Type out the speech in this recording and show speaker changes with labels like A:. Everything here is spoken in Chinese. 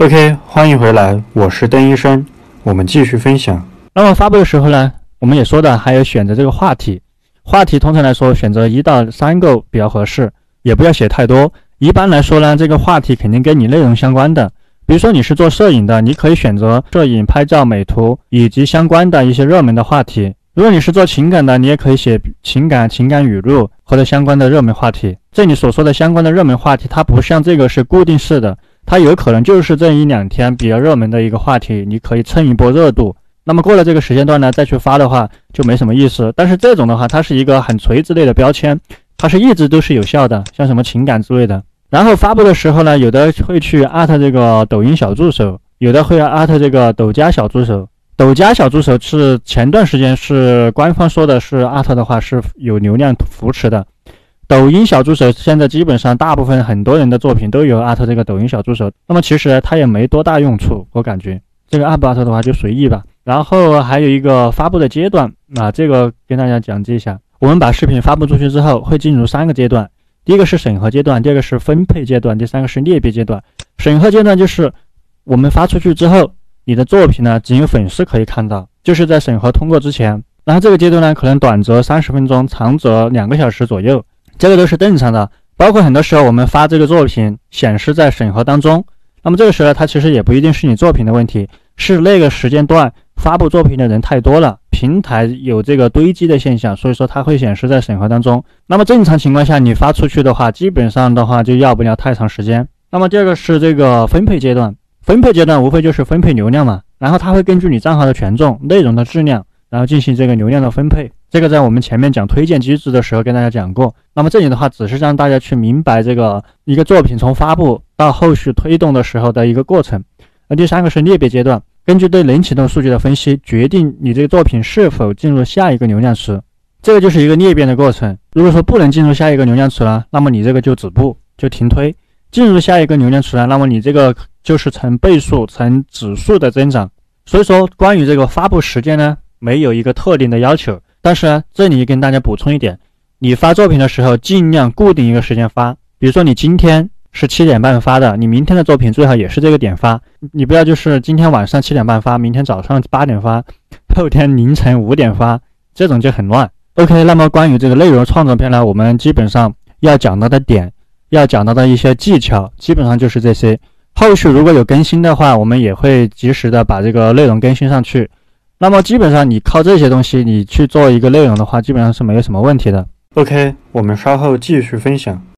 A: OK，欢迎回来，我是邓医生，我们继续分享。
B: 那么发布的时候呢，我们也说的还有选择这个话题，话题通常来说选择一到三个比较合适，也不要写太多。一般来说呢，这个话题肯定跟你内容相关的。比如说你是做摄影的，你可以选择摄影、拍照、美图以及相关的一些热门的话题。如果你是做情感的，你也可以写情感、情感语录或者相关的热门话题。这里所说的相关的热门话题，它不像这个是固定式的，它有可能就是这一两天比较热门的一个话题，你可以蹭一波热度。那么过了这个时间段呢，再去发的话就没什么意思。但是这种的话，它是一个很垂直类的标签，它是一直都是有效的，像什么情感之类的。然后发布的时候呢，有的会去艾特这个抖音小助手，有的会艾特这个抖加小助手。抖加小助手是前段时间是官方说的是艾特的话是有流量扶持的，抖音小助手现在基本上大部分很多人的作品都有艾特这个抖音小助手，那么其实它也没多大用处，我感觉这个艾不艾特的话就随意吧。然后还有一个发布的阶段啊，这个跟大家讲解一下，我们把视频发布出去之后会进入三个阶段，第一个是审核阶段，第二个是分配阶段，第三个是裂变阶段。审核阶段就是我们发出去之后。你的作品呢，仅有粉丝可以看到，就是在审核通过之前。然后这个阶段呢，可能短则三十分钟，长则两个小时左右，这个都是正常的。包括很多时候我们发这个作品显示在审核当中，那么这个时候它其实也不一定是你作品的问题，是那个时间段发布作品的人太多了，平台有这个堆积的现象，所以说它会显示在审核当中。那么正常情况下，你发出去的话，基本上的话就要不了太长时间。那么第二个是这个分配阶段。分配阶段无非就是分配流量嘛，然后它会根据你账号的权重、内容的质量，然后进行这个流量的分配。这个在我们前面讲推荐机制的时候跟大家讲过。那么这里的话，只是让大家去明白这个一个作品从发布到后续推动的时候的一个过程。那第三个是裂变阶段，根据对冷启动数据的分析，决定你这个作品是否进入下一个流量池。这个就是一个裂变的过程。如果说不能进入下一个流量池了，那么你这个就止步，就停推。进入下一个流量池了，那么你这个就是成倍数、成指数的增长。所以说，关于这个发布时间呢，没有一个特定的要求。但是呢，这里跟大家补充一点，你发作品的时候尽量固定一个时间发。比如说你今天是七点半发的，你明天的作品最好也是这个点发。你不要就是今天晚上七点半发，明天早上八点发，后天凌晨五点发，这种就很乱。OK，那么关于这个内容创作篇呢，我们基本上要讲到的点。要讲到的一些技巧，基本上就是这些。后续如果有更新的话，我们也会及时的把这个内容更新上去。那么基本上你靠这些东西，你去做一个内容的话，基本上是没有什么问题的。
A: OK，我们稍后继续分享。